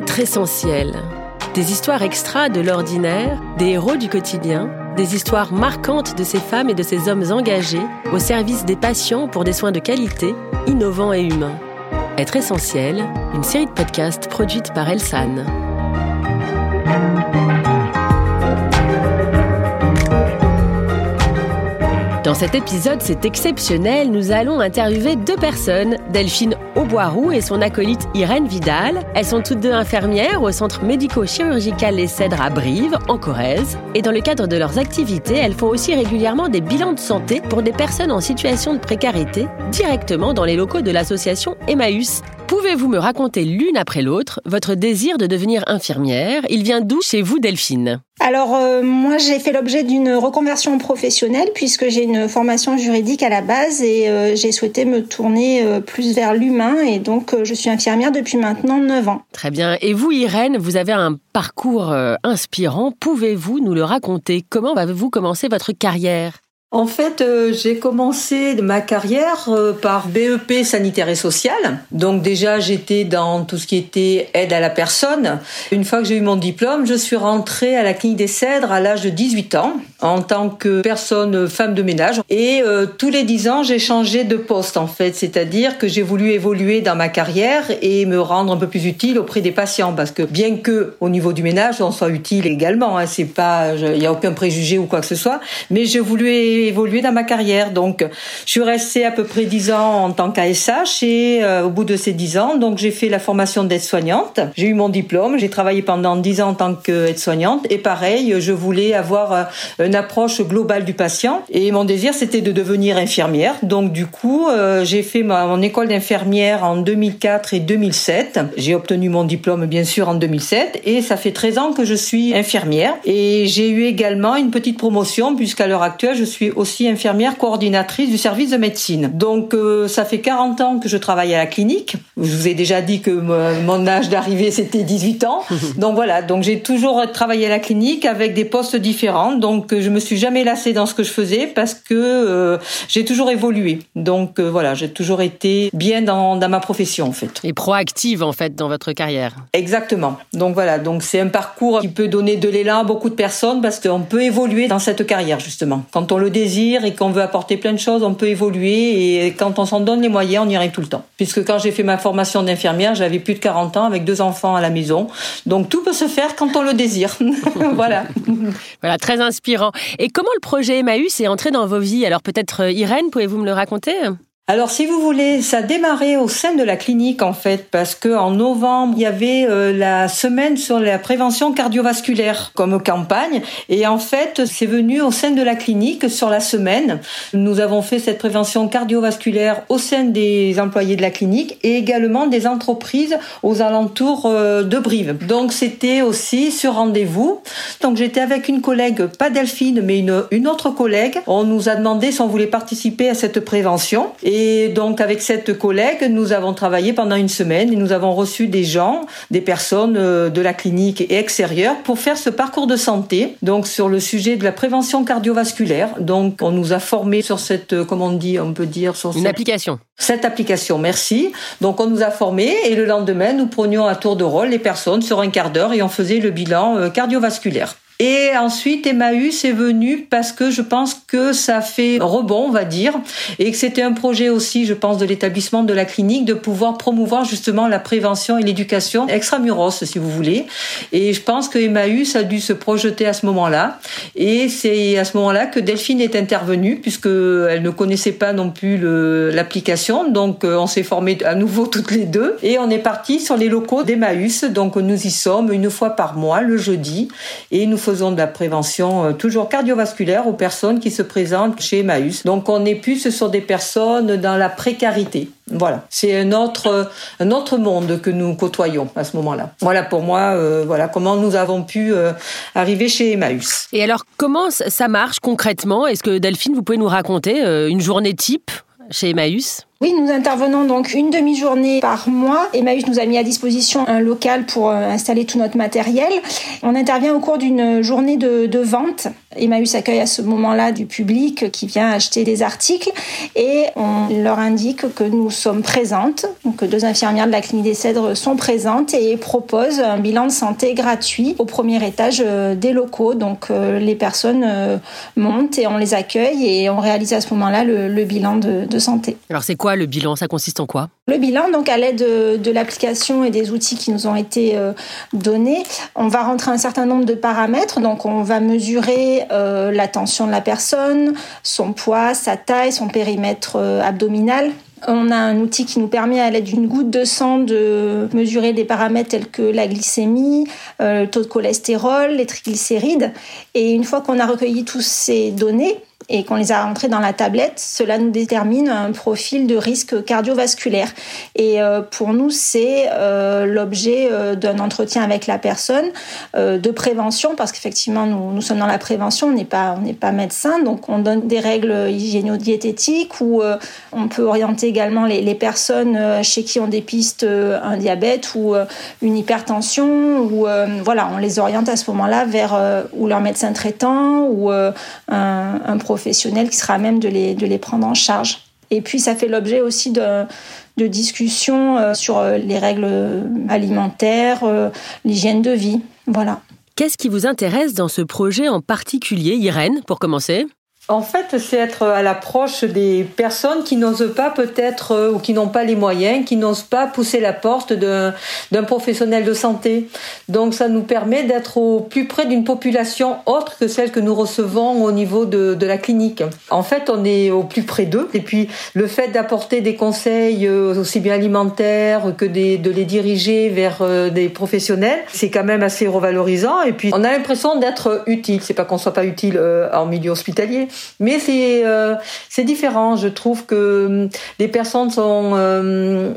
Être essentiel. Des histoires extra de l'ordinaire, des héros du quotidien, des histoires marquantes de ces femmes et de ces hommes engagés au service des patients pour des soins de qualité, innovants et humains. Être essentiel, une série de podcasts produite par Elsan. Dans cet épisode, c'est exceptionnel, nous allons interviewer deux personnes, Delphine Auboiroux et son acolyte Irène Vidal. Elles sont toutes deux infirmières au centre médico-chirurgical Les Cèdres à Brive, en Corrèze. Et dans le cadre de leurs activités, elles font aussi régulièrement des bilans de santé pour des personnes en situation de précarité, directement dans les locaux de l'association Emmaüs. Pouvez-vous me raconter l'une après l'autre votre désir de devenir infirmière? Il vient d'où chez vous, Delphine? Alors euh, moi j'ai fait l'objet d'une reconversion professionnelle puisque j'ai une formation juridique à la base et euh, j'ai souhaité me tourner euh, plus vers l'humain et donc je suis infirmière depuis maintenant 9 ans. Très bien. Et vous Irène, vous avez un parcours inspirant. Pouvez-vous nous le raconter? Comment avez-vous commencé votre carrière? En fait, euh, j'ai commencé ma carrière euh, par BEP sanitaire et social. Donc déjà, j'étais dans tout ce qui était aide à la personne. Une fois que j'ai eu mon diplôme, je suis rentrée à la clinique des Cèdres à l'âge de 18 ans en tant que personne femme de ménage. Et euh, tous les 10 ans, j'ai changé de poste en fait, c'est-à-dire que j'ai voulu évoluer dans ma carrière et me rendre un peu plus utile auprès des patients parce que bien que au niveau du ménage, on soit utile également, hein, c'est pas, il n'y a aucun préjugé ou quoi que ce soit, mais je voulais évolué dans ma carrière. Donc, je suis restée à peu près dix ans en tant qu'ASH et euh, au bout de ces dix ans, donc j'ai fait la formation d'aide-soignante. J'ai eu mon diplôme. J'ai travaillé pendant dix ans en tant qu'aide-soignante et pareil, je voulais avoir euh, une approche globale du patient et mon désir c'était de devenir infirmière. Donc, du coup, euh, j'ai fait mon école d'infirmière en 2004 et 2007. J'ai obtenu mon diplôme bien sûr en 2007 et ça fait 13 ans que je suis infirmière et j'ai eu également une petite promotion puisqu'à l'heure actuelle je suis aussi infirmière coordinatrice du service de médecine. Donc euh, ça fait 40 ans que je travaille à la clinique. Je vous ai déjà dit que mon âge d'arrivée c'était 18 ans. Donc voilà, donc j'ai toujours travaillé à la clinique avec des postes différents. Donc je me suis jamais lassée dans ce que je faisais parce que euh, j'ai toujours évolué. Donc euh, voilà, j'ai toujours été bien dans, dans ma profession en fait. Et proactive en fait dans votre carrière. Exactement. Donc voilà, donc c'est un parcours qui peut donner de l'élan à beaucoup de personnes parce qu'on peut évoluer dans cette carrière justement. Quand on le et qu'on veut apporter plein de choses, on peut évoluer et quand on s'en donne les moyens, on y arrive tout le temps. Puisque quand j'ai fait ma formation d'infirmière, j'avais plus de 40 ans avec deux enfants à la maison. Donc tout peut se faire quand on le désire. voilà. Voilà, très inspirant. Et comment le projet Emmaüs est entré dans vos vies? Alors peut-être euh, Irène, pouvez-vous me le raconter? Alors, si vous voulez, ça a démarré au sein de la clinique en fait, parce que en novembre il y avait euh, la semaine sur la prévention cardiovasculaire comme campagne, et en fait c'est venu au sein de la clinique sur la semaine. Nous avons fait cette prévention cardiovasculaire au sein des employés de la clinique et également des entreprises aux alentours euh, de Brive. Donc c'était aussi sur rendez-vous. Donc j'étais avec une collègue, pas Delphine, mais une, une autre collègue. On nous a demandé si on voulait participer à cette prévention et et donc avec cette collègue, nous avons travaillé pendant une semaine et nous avons reçu des gens, des personnes euh, de la clinique et extérieures pour faire ce parcours de santé, donc sur le sujet de la prévention cardiovasculaire. Donc on nous a formés sur cette, euh, comment on dit, on peut dire sur une application. Cette application, merci. Donc on nous a formés et le lendemain nous prenions à tour de rôle les personnes sur un quart d'heure et on faisait le bilan euh, cardiovasculaire. Et ensuite, Emmaüs est venu parce que je pense que ça fait rebond, on va dire, et que c'était un projet aussi, je pense, de l'établissement de la clinique de pouvoir promouvoir justement la prévention et l'éducation extramuros, si vous voulez. Et je pense que Emmaüs a dû se projeter à ce moment-là. Et c'est à ce moment-là que Delphine est intervenue, puisque elle ne connaissait pas non plus l'application. Donc, euh, on s'est formé à nouveau toutes les deux. Et on est parti sur les locaux d'Emmaüs. Donc, nous y sommes une fois par mois, le jeudi. Et nous de la prévention euh, toujours cardiovasculaire aux personnes qui se présentent chez Emmaüs. Donc on est plus sur des personnes dans la précarité. Voilà, c'est un autre autre monde que nous côtoyons à ce moment-là. Voilà pour moi, euh, voilà comment nous avons pu euh, arriver chez Emmaüs. Et alors comment ça marche concrètement? Est-ce que Delphine, vous pouvez nous raconter une journée type chez Emmaüs? Oui, nous intervenons donc une demi-journée par mois. Emmaüs nous a mis à disposition un local pour installer tout notre matériel. On intervient au cours d'une journée de, de vente. Emmaüs accueille à ce moment-là du public qui vient acheter des articles et on leur indique que nous sommes présentes, que deux infirmières de la clinique des Cèdres sont présentes et proposent un bilan de santé gratuit au premier étage euh, des locaux. Donc euh, les personnes euh, montent et on les accueille et on réalise à ce moment-là le, bilan de, santé. Alors c'est quoi le bilan? Ça consiste en quoi? Le bilan, donc à l'aide de, l'application et des outils qui nous ont été donnés, on va rentrer un certain nombre de paramètres. Donc on va mesurer euh, la tension de la personne, son poids, sa taille, son périmètre euh, abdominal. On a un outil qui nous permet à l'aide d'une goutte de sang de mesurer des paramètres tels que la glycémie, euh, le taux de cholestérol, les triglycérides. Et une fois qu'on a recueilli toutes ces données, et qu'on les a rentrés dans la tablette, cela nous détermine un profil de risque cardiovasculaire. Et euh, pour nous, c'est euh, l'objet euh, d'un entretien avec la personne, de prévention, parce qu'effectivement, nous, sommes dans la prévention, on n'est pas, pas médecin, donc on donne des règles hygiéno-diététiques où on peut orienter également les, personnes chez qui on dépiste un diabète ou une hypertension, ou voilà, on les oriente à ce moment-là vers ou leur médecin traitant ou un, un professionnel qui sera à même de les, de les prendre en charge. Et puis ça fait l'objet aussi de, de discussions euh, sur euh, les règles alimentaires, euh, l'hygiène de vie. Voilà. Qu'est-ce qui vous intéresse dans ce projet en particulier, Irène, pour commencer? En fait, c'est être à l'approche des personnes qui n'osent pas peut-être euh, ou qui n'ont pas les moyens, qui n'osent pas pousser la porte d'un professionnel de santé. Donc ça nous permet d'être au plus près d'une population autre que celle que nous recevons au niveau de, de la clinique. En fait, on est au plus près d'eux. Et puis le fait d'apporter des conseils euh, aussi bien alimentaires que des, de les diriger vers euh, des professionnels, c'est quand même assez revalorisant. Et puis on a l'impression d'être utile. C'est pas qu'on soit pas utile en milieu hospitalier, mais c'est euh, c'est différent. Je trouve que hum, les personnes sont euh,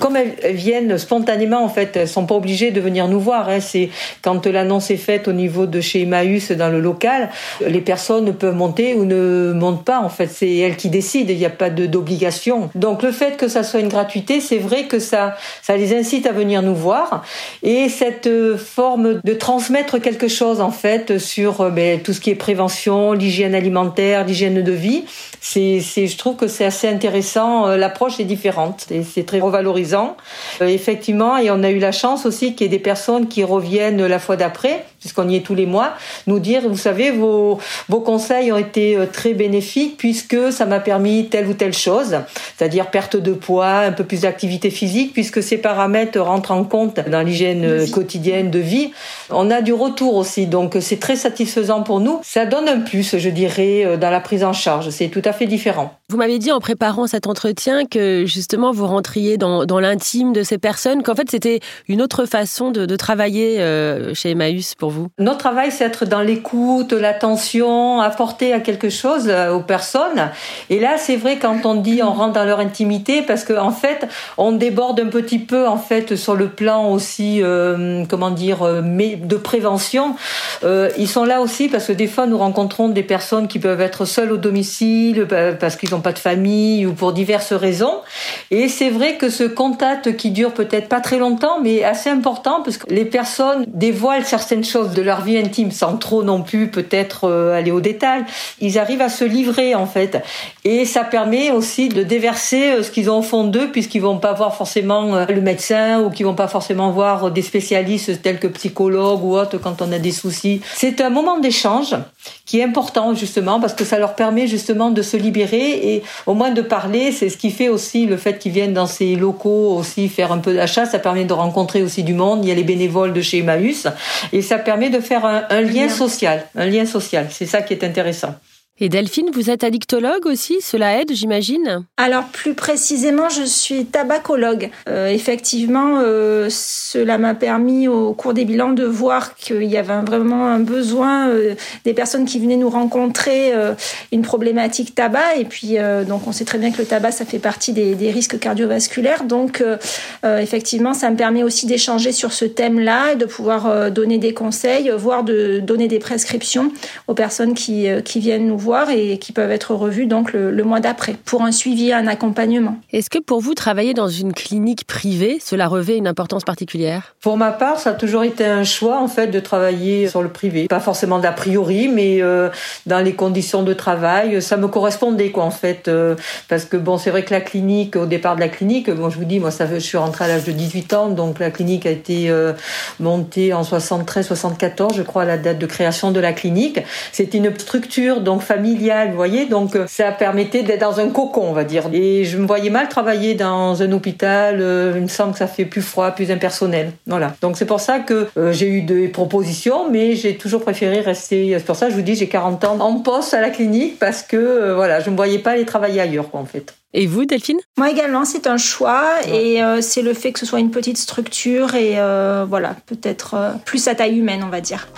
comme elles viennent spontanément en fait, elles sont pas obligées de venir nous voir. Hein. C'est quand l'annonce est faite au niveau de chez Emmaüs dans le local, les personnes peuvent monter ou ne montent pas. En fait, c'est elles qui décident. Il n'y a pas d'obligation. Donc le fait que ça soit une gratuité, c'est vrai que ça ça les incite à venir nous voir et cette euh, forme de transmettre quelque chose en fait sur ben, tout ce qui est prévention, l'hygiène alimentaire l'hygiène de vie. C'est, je trouve que c'est assez intéressant. Euh, l'approche est différente et c'est très revalorisant. Euh, effectivement, et on a eu la chance aussi qu'il y ait des personnes qui reviennent la fois d'après, puisqu'on y est tous les mois, nous dire, vous savez, vos, vos conseils ont été euh, très bénéfiques puisque ça m'a permis telle ou telle chose, c'est-à-dire perte de poids, un peu plus d'activité physique, puisque ces paramètres rentrent en compte dans l'hygiène quotidienne de vie. On a du retour aussi, donc c'est très satisfaisant pour nous. Ça donne un plus, je dirais, euh, dans la prise en charge. C'est tout à fait différent. Vous m'avez dit en préparant cet entretien que justement vous rentriez dans, l'intime de ces personnes, qu'en fait c'était une autre façon de, travailler euh, chez Emmaüs pour vous? Notre travail, c'est être dans l'écoute, l'attention, apporter à quelque chose euh, aux personnes. Et là, c'est vrai quand on dit on rentre dans leur intimité, parce qu'en en fait, on déborde un petit peu en fait sur le plan aussi, comment dire, de prévention. ils sont là aussi parce que des fois nous rencontrons des personnes qui peuvent être seuls au domicile parce qu'ils pas de famille ou pour diverses raisons. Et c'est vrai que ce contact qui dure peut-être pas très longtemps, mais assez important parce que les personnes dévoilent certaines choses de leur vie intime sans trop non plus peut-être euh, aller au détail. Ils arrivent à se livrer en fait. Et ça permet aussi de déverser euh, ce qu'ils ont au fond d'eux puisqu'ils vont pas voir forcément euh, le médecin ou qu'ils vont pas forcément voir des spécialistes tels que psychologues ou autres quand on a des soucis. C'est un moment d'échange qui est important justement parce que ça leur permet justement de se libérer et au moins de parler. C'est ce qui fait aussi le fait qu'ils viennent dans ces locaux aussi faire un peu d'achat. Ça permet de rencontrer aussi du monde. Il y a les bénévoles de chez Emmaüs et ça permet de faire un lien social. Un lien social. C'est ça qui est intéressant. Et Delphine, vous êtes addictologue aussi Cela aide, j'imagine Alors, plus précisément, je suis tabacologue. Euh, effectivement, euh, cela m'a permis au cours des bilans de voir qu'il y avait vraiment un besoin euh, des personnes qui venaient nous rencontrer une problématique tabac. Et puis, donc, on sait très bien que le tabac, ça fait partie des, risques cardiovasculaires. Donc, effectivement, ça me permet aussi d'échanger sur ce thème-là et de pouvoir donner des conseils, voire de donner des prescriptions aux personnes qui viennent nous voir et qui peuvent être revus donc le, mois d'après pour un suivi et un accompagnement. Est-ce que pour vous, travailler dans une clinique privée, cela revêt une importance particulière? Pour ma part, ça a toujours été un choix en fait de travailler sur le privé. Pas forcément d'a priori, mais euh, dans les conditions de travail, ça me correspondait quoi en fait. Euh, parce que bon, c'est vrai que la clinique, au départ de la clinique, bon, je vous dis, moi, ça, je suis rentrée à l'âge de 18 ans, donc la clinique a été euh, montée en 73-74, je crois, à la date de création de la clinique. C'était une structure donc familiale, vous voyez, donc ça permettait d'être dans un cocon, on va dire. Et je me voyais mal travailler dans un hôpital. il me semble que ça fait plus froid, plus impersonnel. Voilà. Donc c'est pour ça que j'ai eu des propositions, mais j'ai toujours préféré rester. C'est pour ça que je vous dis, j'ai 40 ans en poste à la clinique parce que euh, voilà, je ne me voyais pas aller travailler ailleurs, quoi, en fait. Et vous, Delphine? Moi également, c'est un choix et euh, c'est le fait que ce soit une petite structure et euh, voilà, peut-être plus à taille humaine, on va dire.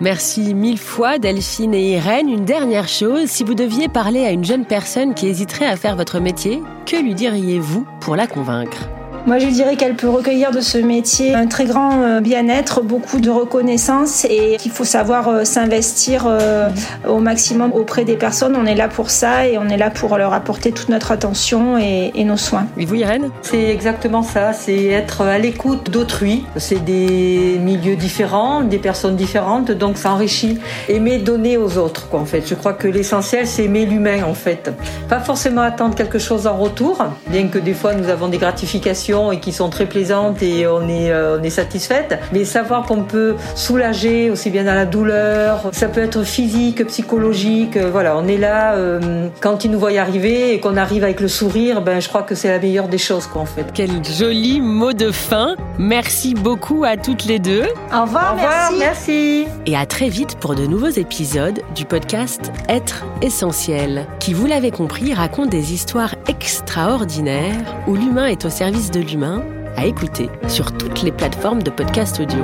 Merci mille fois Delphine et Irène. Une dernière chose, si vous deviez parler à une jeune personne qui hésiterait à faire votre métier, que lui diriez-vous pour la convaincre? Moi, je dirais qu'elle peut recueillir de ce métier un très grand euh, bien-être, beaucoup de reconnaissance et qu'il faut savoir euh, s'investir euh, au maximum auprès des personnes. On est là pour ça et on est là pour leur apporter toute notre attention et, nos soins. Et vous, Irène? C'est exactement ça, c'est être à l'écoute d'autrui. C'est des milieux différents, des personnes différentes, donc ça enrichit. Aimer donner aux autres, quoi, en fait. Je crois que l'essentiel, c'est aimer l'humain, en fait. Pas forcément attendre quelque chose en retour, bien que des fois nous avons des gratifications et qui sont très plaisantes et on est, euh, on est satisfaite. Mais savoir qu'on peut soulager aussi bien dans la douleur, ça peut être physique, psychologique. Euh, voilà, on est là euh, quand ils nous voient arriver et qu'on arrive avec le sourire. Ben, je crois que c'est la meilleure des choses, quoi, en fait. Quel joli mot de fin. Merci beaucoup à toutes les deux. Au revoir, Au revoir merci. merci. Et à très vite pour de nouveaux épisodes du podcast Être essentiel, qui, vous l'avez compris, raconte des histoires extraordinaires où l'humain est au service de à écouter sur toutes les plateformes de podcast audio.